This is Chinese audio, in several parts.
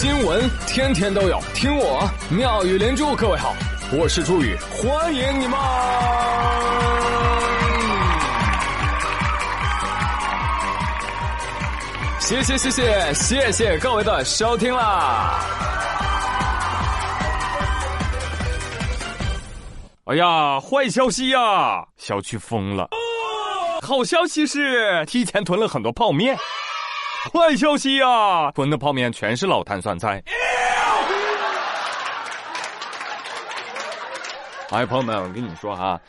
新闻天天都有，听我妙语连珠。各位好，我是朱宇，欢迎你们！谢谢谢谢谢谢各位的收听啦！哎呀，坏消息呀，小区封了。好消息是提前囤了很多泡面。坏消息呀，囤的泡面全是老坛酸菜。哎，朋友们，我跟你说哈，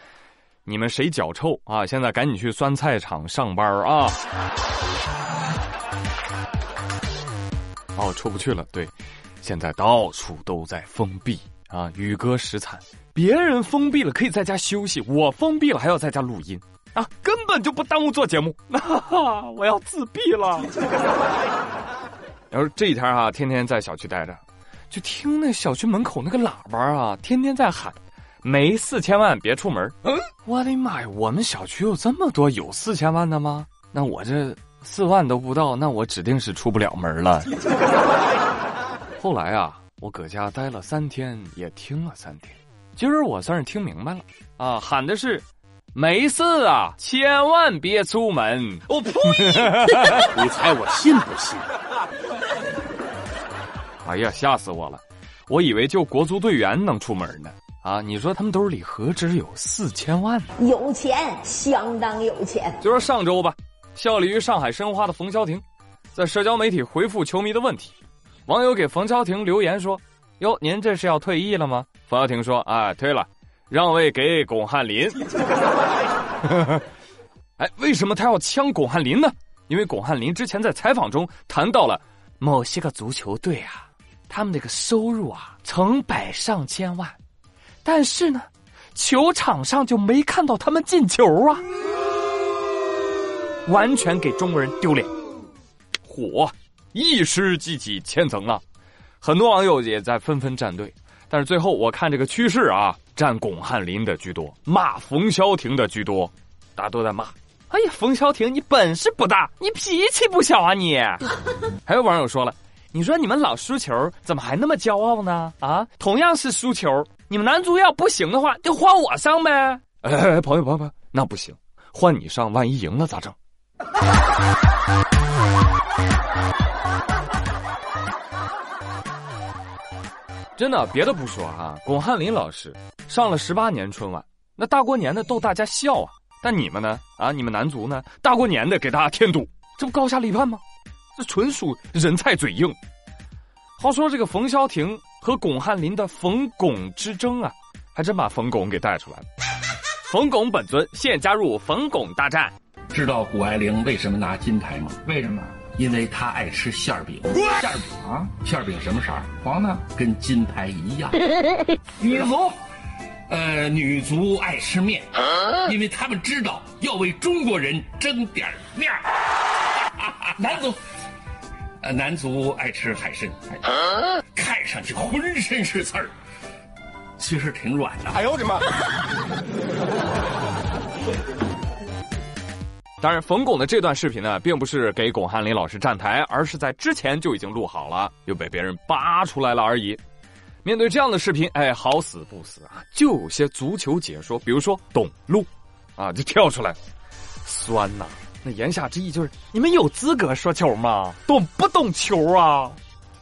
你们谁脚臭啊？现在赶紧去酸菜厂上班啊！哦，出不去了。对，现在到处都在封闭啊，宇哥实惨。别人封闭了可以在家休息，我封闭了还要在家录音。啊，根本就不耽误做节目。我要自闭了。然后这几天啊，天天在小区待着，就听那小区门口那个喇叭啊，天天在喊：“没四千万别出门。”嗯，我的妈呀，我们小区有这么多有四千万的吗？那我这四万都不到，那我指定是出不了门了。后来啊，我搁家待了三天，也听了三天，今儿我算是听明白了啊，喊的是。没事啊，千万别出门！我呸！你猜我信不信？哎呀，吓死我了！我以为就国足队员能出门呢。啊，你说他们兜里何止有四千万呢？有钱，相当有钱。就说上周吧，效力于上海申花的冯潇霆，在社交媒体回复球迷的问题，网友给冯潇霆留言说：“哟，您这是要退役了吗？”冯潇霆说：“啊，退了。”让位给巩汉林。哎，为什么他要呛巩汉林呢？因为巩汉林之前在采访中谈到了某些个足球队啊，他们那个收入啊成百上千万，但是呢，球场上就没看到他们进球啊，完全给中国人丢脸。火，一时激起千层浪，很多网友也在纷纷站队。但是最后我看这个趋势啊，站巩汉林的居多，骂冯潇霆的居多，大家都在骂。哎呀，冯潇霆，你本事不大，你脾气不小啊你！还有网友说了，你说你们老输球，怎么还那么骄傲呢？啊，同样是输球，你们男足要不行的话，就换我上呗。哎，朋友朋友朋友，那不行，换你上，万一赢了咋整？真的，别的不说啊，巩汉林老师上了十八年春晚，那大过年的逗大家笑啊。但你们呢？啊，你们男足呢？大过年的给大家添堵，这不高下立判吗？这纯属人菜嘴硬。话说这个冯潇霆和巩汉林的冯巩之争啊，还真把冯巩给带出来了。冯巩本尊现加入冯巩大战。知道谷爱凌为什么拿金牌吗？为什么？因为他爱吃馅儿饼，馅儿饼啊，馅儿饼什么色儿？黄的，跟金牌一样。女足，呃，女足爱吃面，因为他们知道要为中国人争点面儿。男足，呃，男足爱吃海参，看上去浑身是刺儿，其实挺软的。哎呦我的妈！当然，冯巩的这段视频呢，并不是给巩汉林老师站台，而是在之前就已经录好了，又被别人扒出来了而已。面对这样的视频，哎，好死不死啊，就有些足球解说，比如说董路，啊，就跳出来，酸呐！那言下之意就是你们有资格说球吗？懂不懂球啊？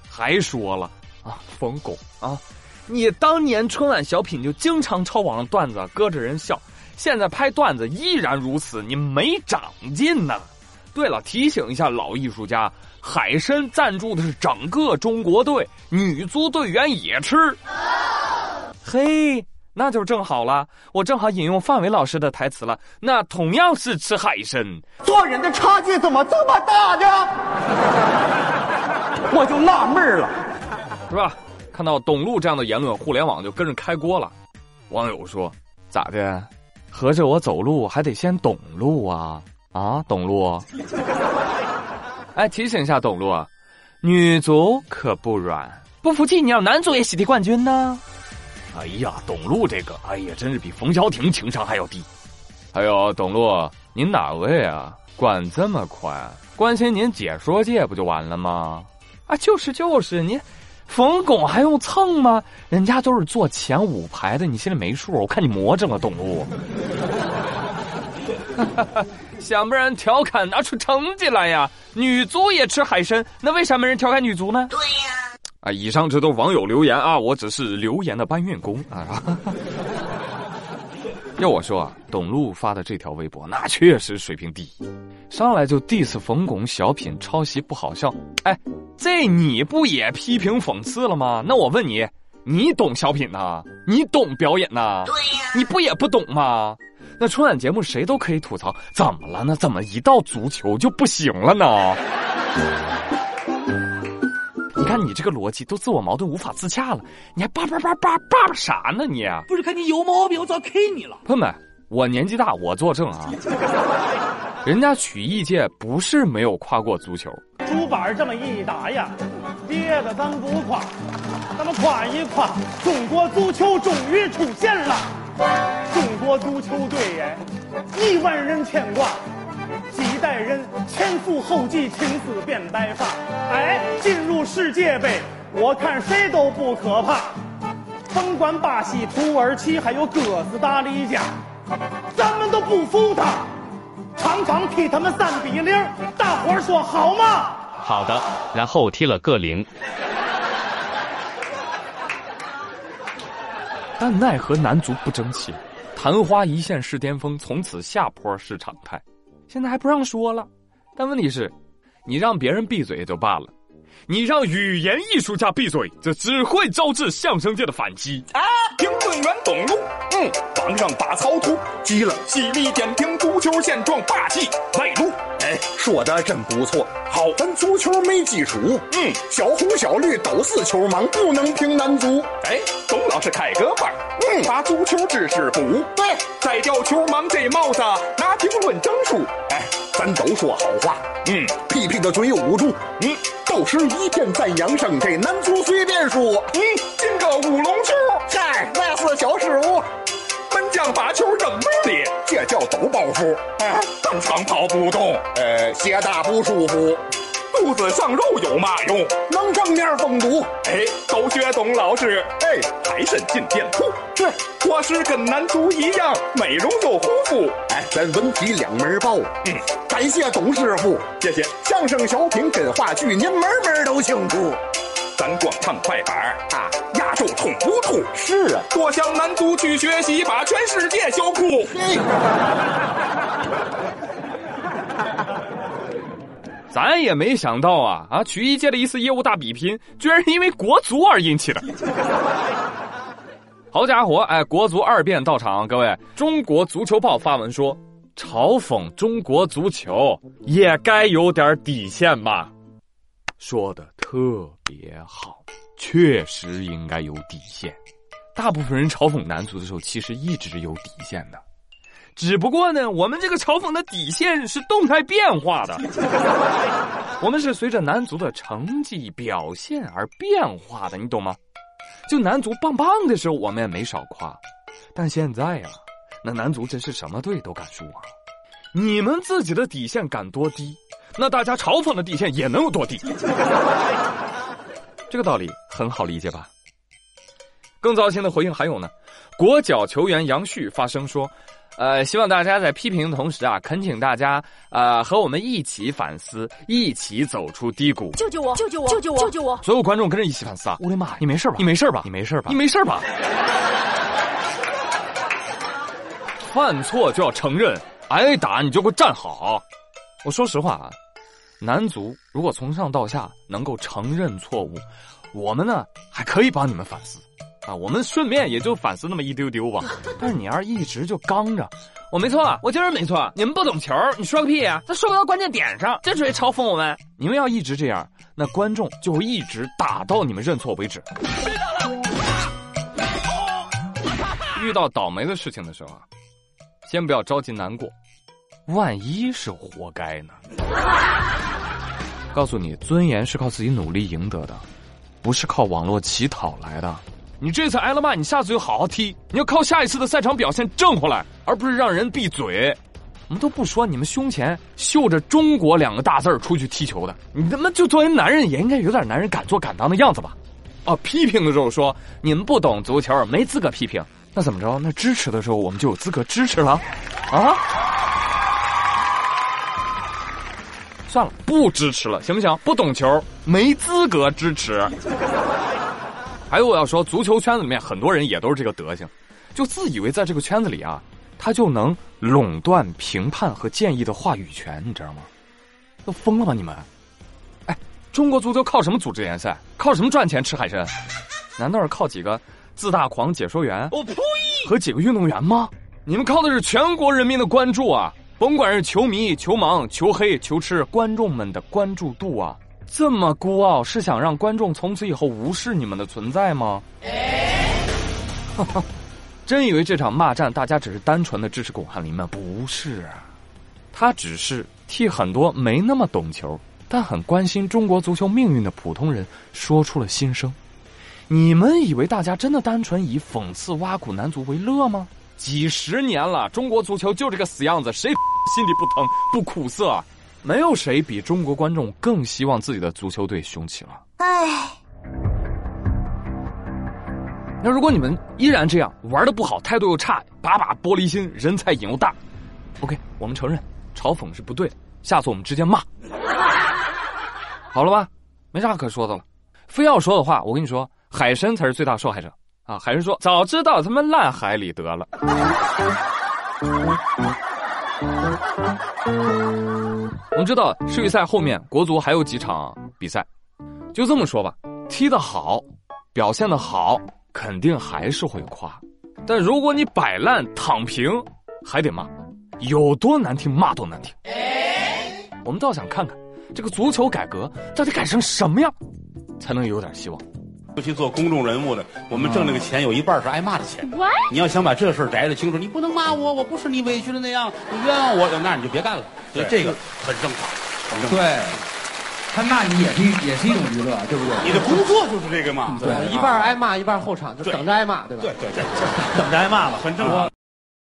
还说了啊，冯巩啊，你当年春晚小品就经常抄网上段子，搁着人笑。现在拍段子依然如此，你没长进呐！对了，提醒一下老艺术家，海参赞助的是整个中国队，女足队员也吃。嘿，那就正好了，我正好引用范伟老师的台词了。那同样是吃海参，做人的差距怎么这么大呢？我就纳闷了，是吧？看到董路这样的言论，互联网就跟着开锅了。网友说：“咋的？”合着我走路还得先懂路啊啊，懂路！哎，提醒一下董路，女足可不软，不服气你让男足也喜提冠军呢。哎呀，董路这个，哎呀，真是比冯潇霆情商还要低。还有董路，您哪位啊？管这么宽？关心您解说界不就完了吗？啊，就是就是你。冯巩还用蹭吗？人家都是坐前五排的，你心里没数？我看你魔怔了，董路。想不让人调侃，拿出成绩来呀！女足也吃海参，那为啥没人调侃女足呢？对呀。啊，以上这都网友留言啊，我只是留言的搬运工啊。要我说啊，董路发的这条微博那确实水平低，上来就 diss 冯巩小品抄袭不好笑。哎，这你不也批评讽刺了吗？那我问你，你懂小品呐？你懂表演呐？对呀，你不也不懂吗？那春晚节目谁都可以吐槽，怎么了呢？怎么一到足球就不行了呢？你看你这个逻辑都自我矛盾无法自洽了，你还叭叭叭叭叭叭啥呢你？不是看你有毛病，我早 K 你了。朋友们，我年纪大，我作证啊。人家曲艺界不是没有夸过足球。竹板这么一打呀，别的咱不夸，咱们夸一夸中国足球终于出现了。中国足球队耶，亿万人牵挂。几代人前赴后继，青丝变白发。哎，进入世界杯，我看谁都不可怕。甭管巴西、土耳其，还有哥斯达黎加，咱们都不服他。场场踢他们三比零，大伙儿说好吗？好的，然后踢了个零。但奈何男足不争气，昙花一现是巅峰，从此下坡是常态。现在还不让说了，但问题是，你让别人闭嘴也就罢了，你让语言艺术家闭嘴，这只会招致相声界的反击。啊！评论员董路，嗯，网上把草图，急了，犀利点评足球现状，霸气外露。哎，说的真不错。好，咱足球没基础，嗯，小红小绿都是球盲，不能评男足。哎，董老师开个班，嗯，把足球知识补。对，摘掉球盲这帽子，拿评论证书。哎，咱都说好话，嗯，屁屁的嘴捂住，嗯，都是一片赞扬声。这男足随便说，嗯，进个乌龙球，嗨，那是小失误。门将把球扔叫抖包袱。哎，当场跑不动，呃，鞋大不舒服。肚子上肉有嘛用？能正面封堵。哎，都学董老师。哎，海参进店铺。是，我是跟男足一样，美容又护肤。哎，咱文体两门报。嗯，感谢董师傅。谢谢。相声小品跟话剧，您门门都清楚。咱光唱快板啊，亚洲通不通？是啊，多向南足去学习，把全世界笑哭。咱也没想到啊啊！曲艺界的一次业务大比拼，居然是因为国足而引起的。好家伙，哎，国足二辩到场，各位，中国足球报发文说，嘲讽中国足球也该有点底线吧。说的特别好，确实应该有底线。大部分人嘲讽男足的时候，其实一直有底线的，只不过呢，我们这个嘲讽的底线是动态变化的。我们是随着男足的成绩表现而变化的，你懂吗？就男足棒棒的时候，我们也没少夸，但现在呀，那男足真是什么队都敢输啊！你们自己的底线敢多低？那大家嘲讽的底线也能有多低？这个道理很好理解吧？更糟心的回应还有呢，国脚球员杨旭发声说：“呃，希望大家在批评的同时啊，恳请大家呃和我们一起反思，一起走出低谷。救救我！救救我！救救我！救救我！所有观众跟着一起反思啊！我的妈，你没事吧？你没事吧？你没事吧？你没事吧？犯错就要承认，挨打你就给我站好。”我说实话啊，男足如果从上到下能够承认错误，我们呢还可以帮你们反思，啊，我们顺便也就反思那么一丢丢吧。但是你要是一直就刚着，我没错，我就是没错，你们不懂球，你说个屁啊！他说不到关键点上，这属于嘲讽我们。你们要一直这样，那观众就会一直打到你们认错为止。遇到倒霉的事情的时候啊，先不要着急难过。万一是活该呢？告诉你，尊严是靠自己努力赢得的，不是靠网络乞讨来的。你这次挨了骂，你下次就好好踢。你要靠下一次的赛场表现挣回来，而不是让人闭嘴。我们都不说你们胸前绣着“中国”两个大字儿出去踢球的，你他妈就作为男人也应该有点男人敢做敢当的样子吧？啊，批评的时候说你们不懂足球，没资格批评，那怎么着？那支持的时候我们就有资格支持了？啊？算了，不支持了，行不行？不懂球，没资格支持。还有我要说，足球圈子里面很多人也都是这个德行，就自以为在这个圈子里啊。他就能垄断评判和建议的话语权，你知道吗？都疯了吧你们？哎，中国足球靠什么组织联赛？靠什么赚钱吃海参？难道是靠几个自大狂解说员？我呸！和几个运动员吗？你们靠的是全国人民的关注啊！甭管是球迷、球盲、球黑、球痴，观众们的关注度啊！这么孤傲，是想让观众从此以后无视你们的存在吗？哈哈。真以为这场骂战大家只是单纯的支持巩汉林吗？不是啊，他只是替很多没那么懂球但很关心中国足球命运的普通人说出了心声。你们以为大家真的单纯以讽刺挖苦男足为乐吗？几十年了，中国足球就这个死样子，谁 心里不疼不苦涩？没有谁比中国观众更希望自己的足球队雄起了。唉。那如果你们依然这样玩的不好，态度又差，把把玻璃心，人才瘾又大，OK，我们承认嘲讽是不对的，下次我们直接骂，好了吧？没啥可说的了。非要说的话，我跟你说，海参才是最大受害者啊！海参说：“早知道他妈烂海里得了。”我们知道世预赛后面国足还有几场比赛，就这么说吧，踢得好，表现的好。肯定还是会夸，但如果你摆烂躺平，还得骂，有多难听骂多难听。我们倒想看看，这个足球改革到底改成什么样，才能有点希望。尤其做公众人物的，我们挣这个钱有一半是挨骂的钱。你要想把这事儿摘得清楚，你不能骂我，我不是你委屈的那样，你冤枉我，那你就别干了。所以这个很正常，很正常。对。他骂你也是也是一种娱乐，对不对？你的工作就是这个嘛。对，一半挨骂，一半后场，就等着挨骂，对吧？对对对，等着挨骂吧，很正常。